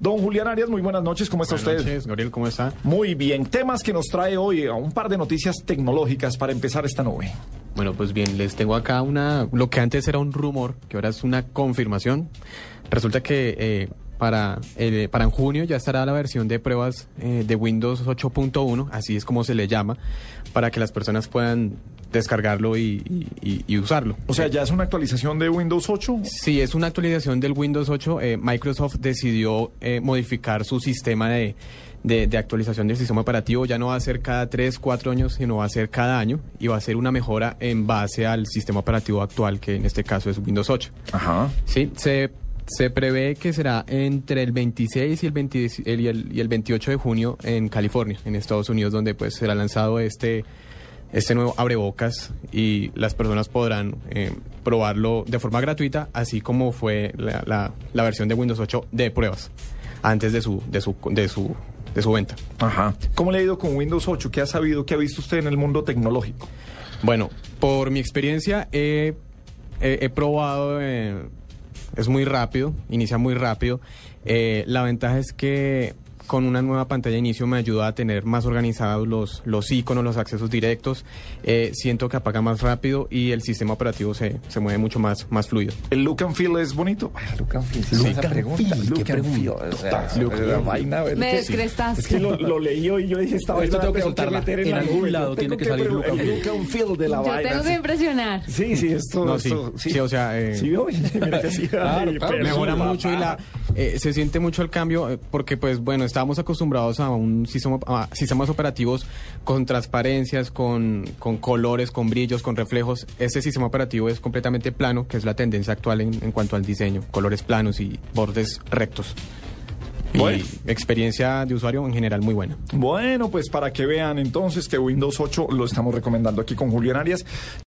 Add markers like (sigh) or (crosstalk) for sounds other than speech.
Don Julián Arias, muy buenas noches, ¿cómo está Buenas usted? noches, Gabriel, ¿cómo está? Muy bien, temas que nos trae hoy a un par de noticias tecnológicas para empezar esta nube. Bueno, pues bien, les tengo acá una, lo que antes era un rumor, que ahora es una confirmación. Resulta que eh, para, eh, para en junio ya estará la versión de pruebas eh, de Windows 8.1, así es como se le llama, para que las personas puedan descargarlo y, y- usarlo. O sea, ya es una actualización de Windows 8. Sí, es una actualización del Windows 8. eh, Microsoft decidió eh, modificar su sistema de, de- de actualización del sistema operativo. Ya no va a ser cada 3, 4 años, sino va a ser cada año y va a ser una mejora en base al sistema operativo actual, que en este caso es Windows 8. Ajá. Sí, se, se prevé que será entre el 26 y el, 20 el- y, el, y el 28 de junio en California, en Estados Unidos, donde pues será lanzado este, este nuevo abrebocas y las personas podrán eh, probarlo de forma gratuita, así como fue la, la- la versión de Windows 8 de pruebas antes de su, de su, de su, de su venta. Ajá. ¿Cómo le ha ido con Windows 8? ¿Qué ha sabido, qué ha visto usted en el mundo tecnológico? Bueno, por mi experiencia he probado, eh, es muy rápido, inicia muy rápido. Eh, la ventaja es que con una nueva pantalla de inicio me ayuda a tener más organizados los, los iconos, los accesos directos. Eh, siento que apaga más rápido y el sistema operativo se, se mueve mucho más, más fluido. ¿El look and feel es bonito? Ay, look and feel. Sí, esa pregunta, Look ¿qué and pregunta? feel. O sea, Look la and vaina, feel. Me descrestaste. Es que lo, lo leí hoy y yo dije, esta Esto vaina tengo que la soltarla. meter En la algún lado Yo tiene tengo que salir look and el feel. look and feel de la Yo vaina. tengo que impresionar. Sí, sí, esto... No, sí, esto- sí, o sea, eh, Sí, que sí. (laughs) Claro, claro, mejora mucho y la eh, se siente mucho el cambio eh, porque pues bueno estábamos acostumbrados a un sistema a sistemas operativos con transparencias con, con colores con brillos con reflejos este sistema operativo es completamente plano que es la tendencia actual en, en cuanto al diseño colores planos y bordes rectos Bueno. y experiencia de usuario en general muy buena Bueno, pues para que vean entonces que Windows 8 lo estamos recomendando aquí con Julián Arias.